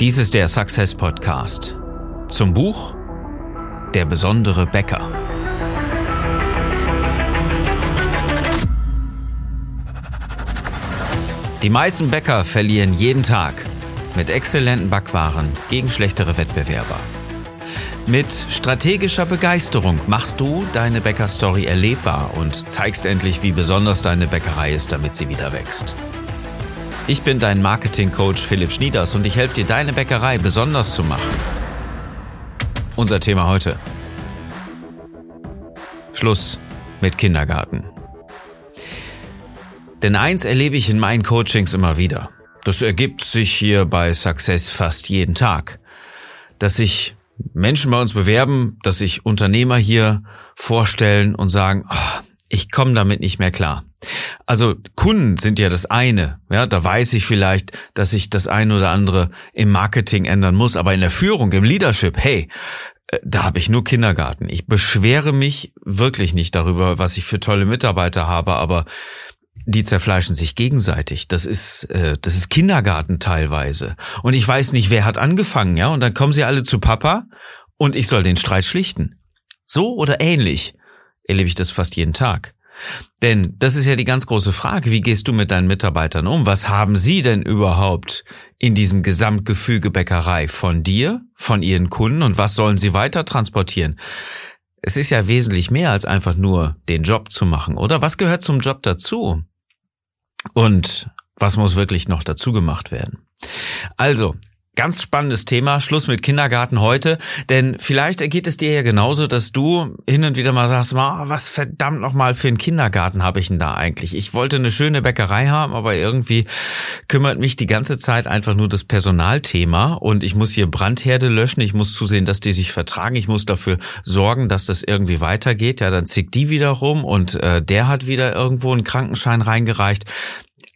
Dies ist der Success Podcast zum Buch Der besondere Bäcker. Die meisten Bäcker verlieren jeden Tag mit exzellenten Backwaren gegen schlechtere Wettbewerber. Mit strategischer Begeisterung machst du deine Bäckerstory erlebbar und zeigst endlich, wie besonders deine Bäckerei ist, damit sie wieder wächst. Ich bin dein Marketing-Coach Philipp Schnieders und ich helfe dir, deine Bäckerei besonders zu machen. Unser Thema heute. Schluss mit Kindergarten. Denn eins erlebe ich in meinen Coachings immer wieder. Das ergibt sich hier bei Success fast jeden Tag. Dass sich Menschen bei uns bewerben, dass sich Unternehmer hier vorstellen und sagen, oh, ich komme damit nicht mehr klar. Also Kunden sind ja das eine, ja, da weiß ich vielleicht, dass ich das eine oder andere im Marketing ändern muss, aber in der Führung, im Leadership, hey, äh, da habe ich nur Kindergarten. Ich beschwere mich wirklich nicht darüber, was ich für tolle Mitarbeiter habe, aber die zerfleischen sich gegenseitig. Das ist, äh, das ist Kindergarten teilweise. Und ich weiß nicht, wer hat angefangen, ja? Und dann kommen sie alle zu Papa und ich soll den Streit schlichten. So oder ähnlich erlebe ich das fast jeden Tag. Denn das ist ja die ganz große Frage. Wie gehst du mit deinen Mitarbeitern um? Was haben sie denn überhaupt in diesem Gesamtgefüge Bäckerei von dir, von ihren Kunden und was sollen sie weiter transportieren? Es ist ja wesentlich mehr als einfach nur den Job zu machen, oder? Was gehört zum Job dazu? Und was muss wirklich noch dazu gemacht werden? Also, Ganz spannendes Thema, Schluss mit Kindergarten heute, denn vielleicht ergeht es dir ja genauso, dass du hin und wieder mal sagst, was verdammt nochmal für einen Kindergarten habe ich denn da eigentlich? Ich wollte eine schöne Bäckerei haben, aber irgendwie kümmert mich die ganze Zeit einfach nur das Personalthema. Und ich muss hier Brandherde löschen, ich muss zusehen, dass die sich vertragen, ich muss dafür sorgen, dass das irgendwie weitergeht. Ja, dann zickt die wieder rum und äh, der hat wieder irgendwo einen Krankenschein reingereicht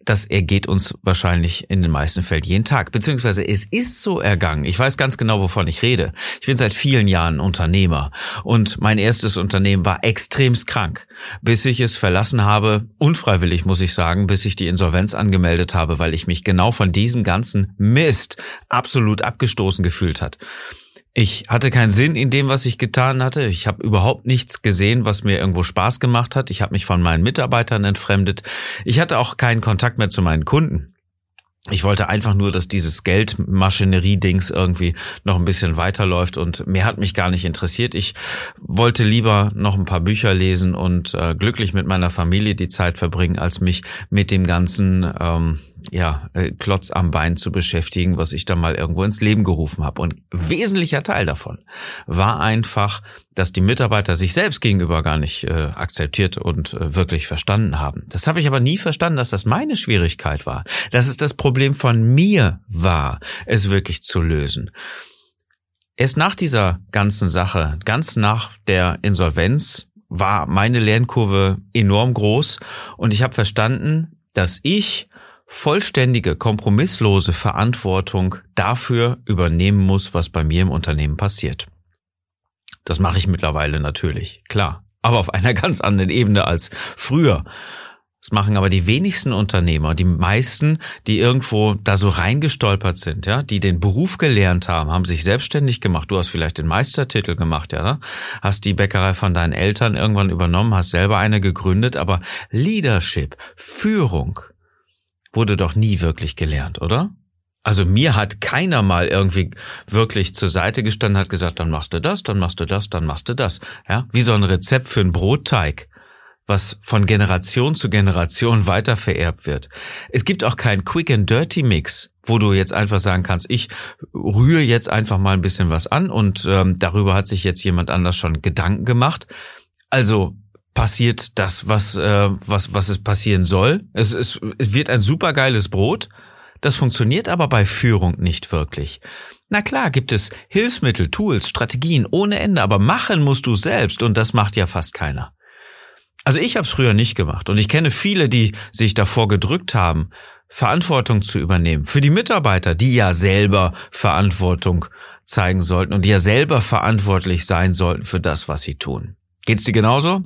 das ergeht uns wahrscheinlich in den meisten Fällen jeden Tag. Beziehungsweise es ist so ergangen. Ich weiß ganz genau, wovon ich rede. Ich bin seit vielen Jahren Unternehmer und mein erstes Unternehmen war extremst krank, bis ich es verlassen habe, unfreiwillig muss ich sagen, bis ich die Insolvenz angemeldet habe, weil ich mich genau von diesem ganzen Mist absolut abgestoßen gefühlt hat. Ich hatte keinen Sinn in dem, was ich getan hatte. Ich habe überhaupt nichts gesehen, was mir irgendwo Spaß gemacht hat. Ich habe mich von meinen Mitarbeitern entfremdet. Ich hatte auch keinen Kontakt mehr zu meinen Kunden. Ich wollte einfach nur, dass dieses Geldmaschinerie-Dings irgendwie noch ein bisschen weiterläuft und mehr hat mich gar nicht interessiert. Ich wollte lieber noch ein paar Bücher lesen und äh, glücklich mit meiner Familie die Zeit verbringen, als mich mit dem ganzen ähm, ja, äh, Klotz am Bein zu beschäftigen, was ich da mal irgendwo ins Leben gerufen habe. Und wesentlicher Teil davon war einfach, dass die Mitarbeiter sich selbst gegenüber gar nicht äh, akzeptiert und äh, wirklich verstanden haben. Das habe ich aber nie verstanden, dass das meine Schwierigkeit war, dass es das Problem von mir war, es wirklich zu lösen. Erst nach dieser ganzen Sache, ganz nach der Insolvenz, war meine Lernkurve enorm groß und ich habe verstanden, dass ich vollständige, kompromisslose Verantwortung dafür übernehmen muss, was bei mir im Unternehmen passiert. Das mache ich mittlerweile natürlich, klar, aber auf einer ganz anderen Ebene als früher. Das machen aber die wenigsten Unternehmer, die meisten, die irgendwo da so reingestolpert sind, ja, die den Beruf gelernt haben, haben sich selbstständig gemacht. Du hast vielleicht den Meistertitel gemacht, ja, ne? hast die Bäckerei von deinen Eltern irgendwann übernommen, hast selber eine gegründet, aber Leadership, Führung, wurde doch nie wirklich gelernt, oder? Also mir hat keiner mal irgendwie wirklich zur Seite gestanden, hat gesagt, dann machst du das, dann machst du das, dann machst du das. Ja, wie so ein Rezept für einen Brotteig, was von Generation zu Generation weiter vererbt wird. Es gibt auch keinen Quick and Dirty Mix, wo du jetzt einfach sagen kannst, ich rühre jetzt einfach mal ein bisschen was an und ähm, darüber hat sich jetzt jemand anders schon Gedanken gemacht. Also passiert das, was, äh, was, was es passieren soll. Es, es, es wird ein supergeiles Brot. Das funktioniert aber bei Führung nicht wirklich. Na klar, gibt es Hilfsmittel, Tools, Strategien ohne Ende, aber machen musst du selbst und das macht ja fast keiner. Also ich habe es früher nicht gemacht und ich kenne viele, die sich davor gedrückt haben, Verantwortung zu übernehmen für die Mitarbeiter, die ja selber Verantwortung zeigen sollten und die ja selber verantwortlich sein sollten für das, was sie tun. Geht's dir genauso?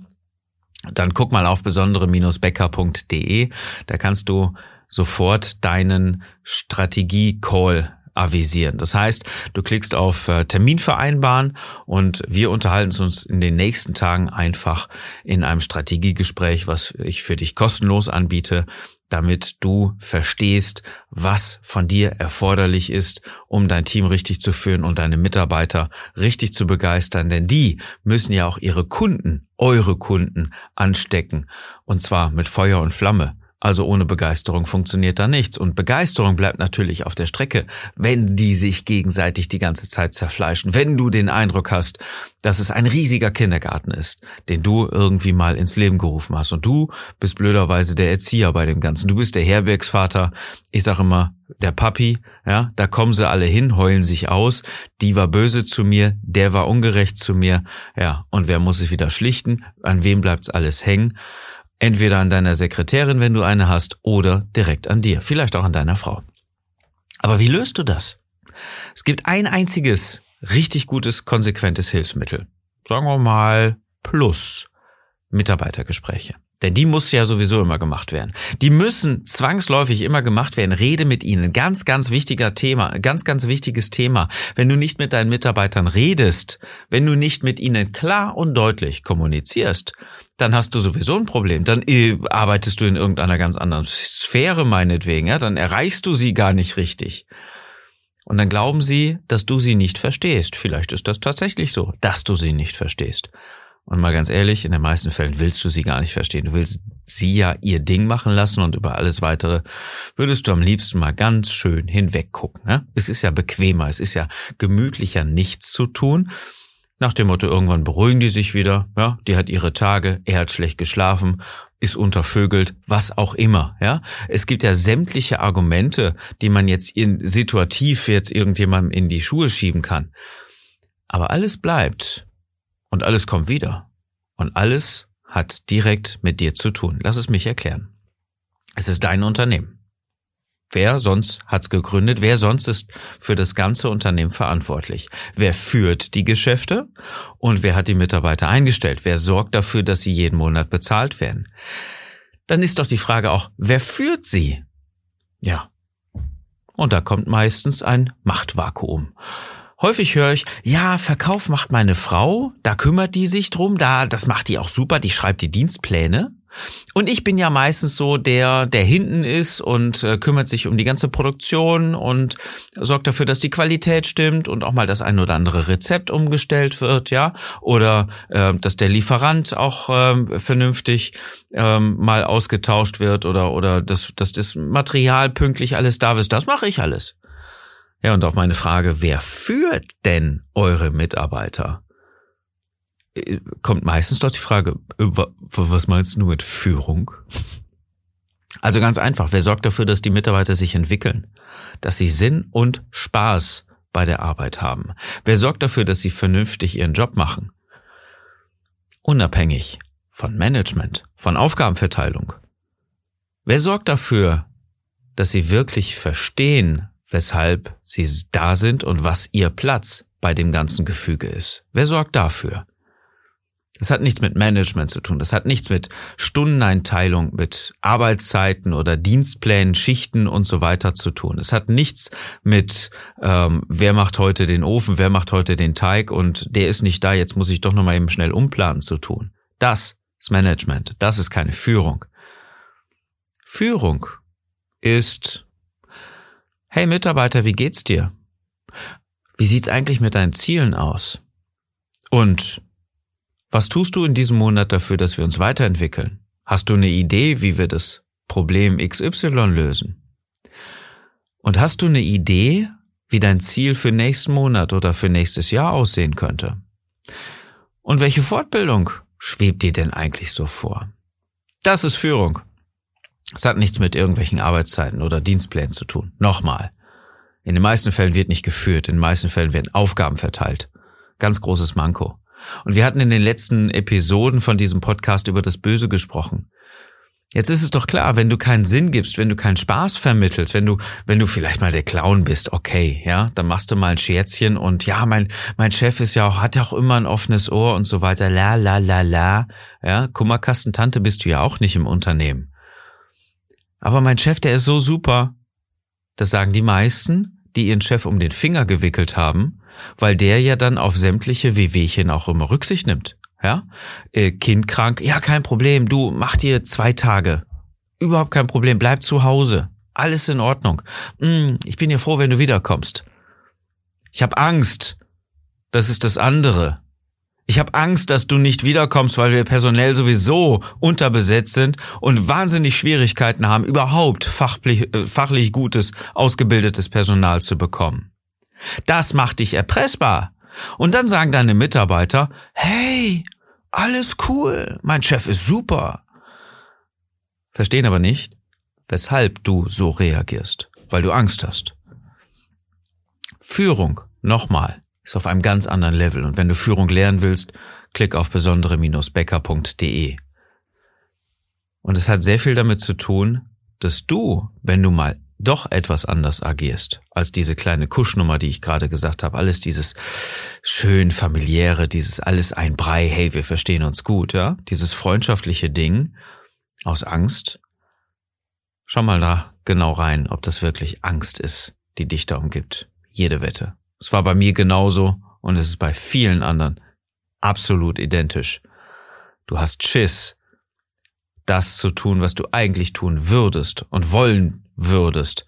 Dann guck mal auf besondere-becker.de. Da kannst du sofort deinen Strategie-Call avisieren. Das heißt, du klickst auf äh, Termin vereinbaren und wir unterhalten uns in den nächsten Tagen einfach in einem Strategiegespräch, was ich für dich kostenlos anbiete, damit du verstehst, was von dir erforderlich ist, um dein Team richtig zu führen und deine Mitarbeiter richtig zu begeistern. Denn die müssen ja auch ihre Kunden, eure Kunden anstecken. Und zwar mit Feuer und Flamme. Also ohne Begeisterung funktioniert da nichts. Und Begeisterung bleibt natürlich auf der Strecke, wenn die sich gegenseitig die ganze Zeit zerfleischen. Wenn du den Eindruck hast, dass es ein riesiger Kindergarten ist, den du irgendwie mal ins Leben gerufen hast. Und du bist blöderweise der Erzieher bei dem Ganzen. Du bist der Herbergsvater. Ich sag immer, der Papi, ja, da kommen sie alle hin, heulen sich aus. Die war böse zu mir, der war ungerecht zu mir. Ja, und wer muss sich wieder schlichten? An wem bleibt's alles hängen? Entweder an deiner Sekretärin, wenn du eine hast, oder direkt an dir, vielleicht auch an deiner Frau. Aber wie löst du das? Es gibt ein einziges richtig gutes, konsequentes Hilfsmittel. Sagen wir mal Plus Mitarbeitergespräche. Denn die muss ja sowieso immer gemacht werden. Die müssen zwangsläufig immer gemacht werden. Rede mit ihnen. Ganz, ganz wichtiger Thema. Ganz, ganz wichtiges Thema. Wenn du nicht mit deinen Mitarbeitern redest, wenn du nicht mit ihnen klar und deutlich kommunizierst, dann hast du sowieso ein Problem. Dann äh, arbeitest du in irgendeiner ganz anderen Sphäre meinetwegen. Ja? Dann erreichst du sie gar nicht richtig. Und dann glauben sie, dass du sie nicht verstehst. Vielleicht ist das tatsächlich so, dass du sie nicht verstehst. Und mal ganz ehrlich, in den meisten Fällen willst du sie gar nicht verstehen. Du willst sie ja ihr Ding machen lassen und über alles weitere würdest du am liebsten mal ganz schön hinweggucken. Ne? Es ist ja bequemer, es ist ja gemütlicher, nichts zu tun. Nach dem Motto, irgendwann beruhigen die sich wieder, ja, die hat ihre Tage, er hat schlecht geschlafen, ist untervögelt, was auch immer, ja. Es gibt ja sämtliche Argumente, die man jetzt in, situativ jetzt irgendjemandem in die Schuhe schieben kann. Aber alles bleibt, und alles kommt wieder. Und alles hat direkt mit dir zu tun. Lass es mich erklären. Es ist dein Unternehmen. Wer sonst hat's gegründet? Wer sonst ist für das ganze Unternehmen verantwortlich? Wer führt die Geschäfte? Und wer hat die Mitarbeiter eingestellt? Wer sorgt dafür, dass sie jeden Monat bezahlt werden? Dann ist doch die Frage auch, wer führt sie? Ja. Und da kommt meistens ein Machtvakuum. Häufig höre ich, ja, Verkauf macht meine Frau, da kümmert die sich drum, da, das macht die auch super, die schreibt die Dienstpläne. Und ich bin ja meistens so der, der hinten ist und äh, kümmert sich um die ganze Produktion und sorgt dafür, dass die Qualität stimmt und auch mal das ein oder andere Rezept umgestellt wird, ja, oder äh, dass der Lieferant auch äh, vernünftig äh, mal ausgetauscht wird oder oder dass, dass das Material pünktlich alles da ist. Das mache ich alles. Ja, und auf meine Frage, wer führt denn eure Mitarbeiter? Äh, kommt meistens doch die Frage, äh, was meinst du mit Führung? Also ganz einfach, wer sorgt dafür, dass die Mitarbeiter sich entwickeln, dass sie Sinn und Spaß bei der Arbeit haben? Wer sorgt dafür, dass sie vernünftig ihren Job machen? Unabhängig von Management, von Aufgabenverteilung. Wer sorgt dafür, dass sie wirklich verstehen, weshalb sie da sind und was ihr Platz bei dem ganzen Gefüge ist. Wer sorgt dafür? Das hat nichts mit Management zu tun. Das hat nichts mit Stundeneinteilung, mit Arbeitszeiten oder Dienstplänen, Schichten und so weiter zu tun. Es hat nichts mit, ähm, wer macht heute den Ofen, wer macht heute den Teig und der ist nicht da, jetzt muss ich doch nochmal eben schnell umplanen zu tun. Das ist Management. Das ist keine Führung. Führung ist Hey Mitarbeiter, wie geht's dir? Wie sieht's eigentlich mit deinen Zielen aus? Und was tust du in diesem Monat dafür, dass wir uns weiterentwickeln? Hast du eine Idee, wie wir das Problem XY lösen? Und hast du eine Idee, wie dein Ziel für nächsten Monat oder für nächstes Jahr aussehen könnte? Und welche Fortbildung schwebt dir denn eigentlich so vor? Das ist Führung. Es hat nichts mit irgendwelchen Arbeitszeiten oder Dienstplänen zu tun. Nochmal. In den meisten Fällen wird nicht geführt, in den meisten Fällen werden Aufgaben verteilt. Ganz großes Manko. Und wir hatten in den letzten Episoden von diesem Podcast über das Böse gesprochen. Jetzt ist es doch klar, wenn du keinen Sinn gibst, wenn du keinen Spaß vermittelst, wenn du, wenn du vielleicht mal der Clown bist, okay, ja, dann machst du mal ein Scherzchen und ja, mein, mein Chef ist ja auch, hat ja auch immer ein offenes Ohr und so weiter, la, la, la, la, ja, Kummerkastentante bist du ja auch nicht im Unternehmen. Aber mein Chef, der ist so super. Das sagen die meisten, die ihren Chef um den Finger gewickelt haben, weil der ja dann auf sämtliche Wehwehchen auch immer Rücksicht nimmt. Ja, äh, Kind krank, ja kein Problem, du mach dir zwei Tage, überhaupt kein Problem, bleib zu Hause, alles in Ordnung. Mm, ich bin ja froh, wenn du wiederkommst. Ich habe Angst, das ist das andere. Ich habe Angst, dass du nicht wiederkommst, weil wir personell sowieso unterbesetzt sind und wahnsinnig Schwierigkeiten haben, überhaupt fachlich, äh, fachlich gutes, ausgebildetes Personal zu bekommen. Das macht dich erpressbar. Und dann sagen deine Mitarbeiter, hey, alles cool, mein Chef ist super. Verstehen aber nicht, weshalb du so reagierst, weil du Angst hast. Führung, nochmal, ist auf einem ganz anderen Level. Und wenn du Führung lernen willst, klick auf besondere-becker.de. Und es hat sehr viel damit zu tun, dass du, wenn du mal doch etwas anders agierst als diese kleine Kuschnummer, die ich gerade gesagt habe, alles dieses schön familiäre, dieses alles ein Brei, hey, wir verstehen uns gut, ja, dieses freundschaftliche Ding aus Angst. Schau mal da genau rein, ob das wirklich Angst ist, die dich da umgibt. Jede Wette. Es war bei mir genauso und es ist bei vielen anderen absolut identisch. Du hast Schiss, das zu tun, was du eigentlich tun würdest und wollen würdest,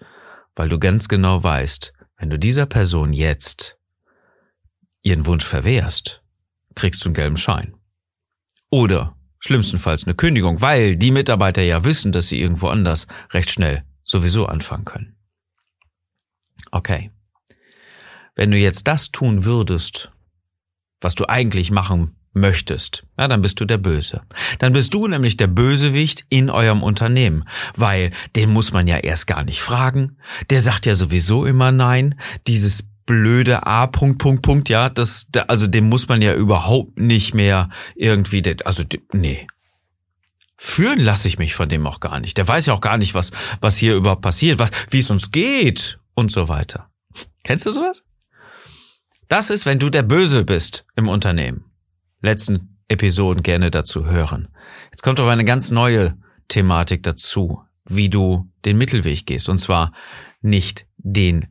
weil du ganz genau weißt, wenn du dieser Person jetzt ihren Wunsch verwehrst, kriegst du einen gelben Schein. Oder schlimmstenfalls eine Kündigung, weil die Mitarbeiter ja wissen, dass sie irgendwo anders recht schnell sowieso anfangen können. Okay. Wenn du jetzt das tun würdest, was du eigentlich machen möchtest, ja, dann bist du der Böse. Dann bist du nämlich der Bösewicht in eurem Unternehmen, weil den muss man ja erst gar nicht fragen. Der sagt ja sowieso immer nein. Dieses blöde A Punkt Punkt Punkt, ja, das also dem muss man ja überhaupt nicht mehr irgendwie also nee. Führen lasse ich mich von dem auch gar nicht. Der weiß ja auch gar nicht, was was hier überhaupt passiert, was wie es uns geht und so weiter. Kennst du sowas? Das ist, wenn du der Böse bist im Unternehmen. Letzten Episoden gerne dazu hören. Jetzt kommt aber eine ganz neue Thematik dazu, wie du den Mittelweg gehst. Und zwar nicht den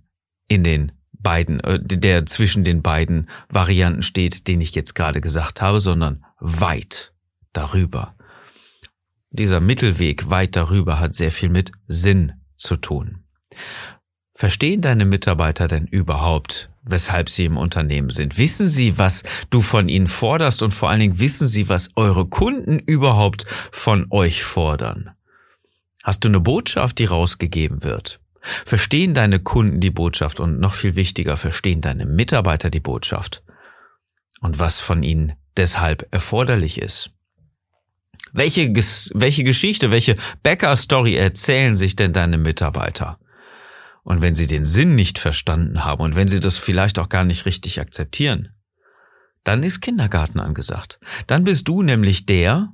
in den beiden, äh, der zwischen den beiden Varianten steht, den ich jetzt gerade gesagt habe, sondern weit darüber. Dieser Mittelweg weit darüber hat sehr viel mit Sinn zu tun. Verstehen deine Mitarbeiter denn überhaupt, weshalb sie im Unternehmen sind? Wissen sie, was du von ihnen forderst und vor allen Dingen wissen sie, was eure Kunden überhaupt von euch fordern? Hast du eine Botschaft, die rausgegeben wird? Verstehen deine Kunden die Botschaft und noch viel wichtiger, verstehen deine Mitarbeiter die Botschaft und was von ihnen deshalb erforderlich ist? Welche, welche Geschichte, welche Bäcker-Story erzählen sich denn deine Mitarbeiter? Und wenn sie den Sinn nicht verstanden haben und wenn sie das vielleicht auch gar nicht richtig akzeptieren, dann ist Kindergarten angesagt. Dann bist du nämlich der,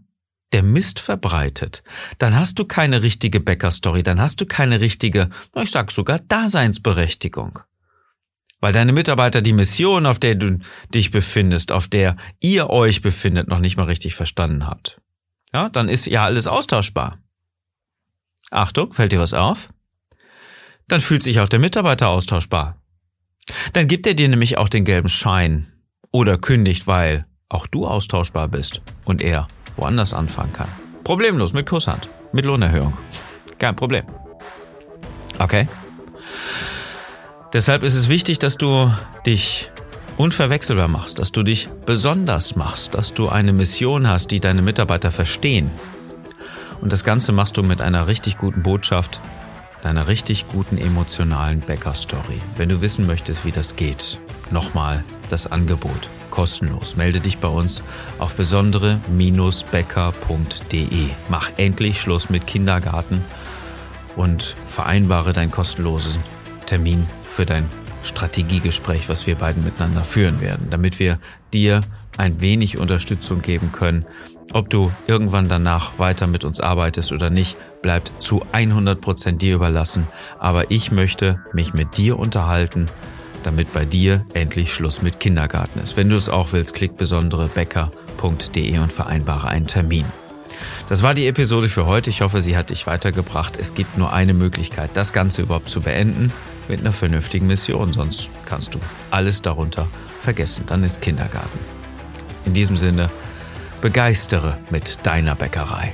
der Mist verbreitet. Dann hast du keine richtige Bäckerstory, dann hast du keine richtige, ich sag sogar Daseinsberechtigung. Weil deine Mitarbeiter die Mission, auf der du dich befindest, auf der ihr euch befindet, noch nicht mal richtig verstanden habt. Ja, dann ist ja alles austauschbar. Achtung, fällt dir was auf? Dann fühlt sich auch der Mitarbeiter austauschbar. Dann gibt er dir nämlich auch den gelben Schein oder kündigt, weil auch du austauschbar bist und er woanders anfangen kann. Problemlos mit Kusshand, mit Lohnerhöhung. Kein Problem. Okay. Deshalb ist es wichtig, dass du dich unverwechselbar machst, dass du dich besonders machst, dass du eine Mission hast, die deine Mitarbeiter verstehen. Und das Ganze machst du mit einer richtig guten Botschaft, deiner richtig guten emotionalen Bäcker-Story. Wenn du wissen möchtest, wie das geht, nochmal das Angebot kostenlos. Melde dich bei uns auf besondere-bäcker.de. Mach endlich Schluss mit Kindergarten und vereinbare deinen kostenlosen Termin für dein Strategiegespräch, was wir beiden miteinander führen werden, damit wir dir ein wenig Unterstützung geben können, ob du irgendwann danach weiter mit uns arbeitest oder nicht, bleibt zu 100% dir überlassen. Aber ich möchte mich mit dir unterhalten, damit bei dir endlich Schluss mit Kindergarten ist. Wenn du es auch willst, klick besondere bäcker.de und vereinbare einen Termin. Das war die Episode für heute. Ich hoffe, sie hat dich weitergebracht. Es gibt nur eine Möglichkeit, das Ganze überhaupt zu beenden. mit einer vernünftigen Mission, sonst kannst du alles darunter vergessen. Dann ist Kindergarten. In diesem Sinne, begeistere mit deiner Bäckerei.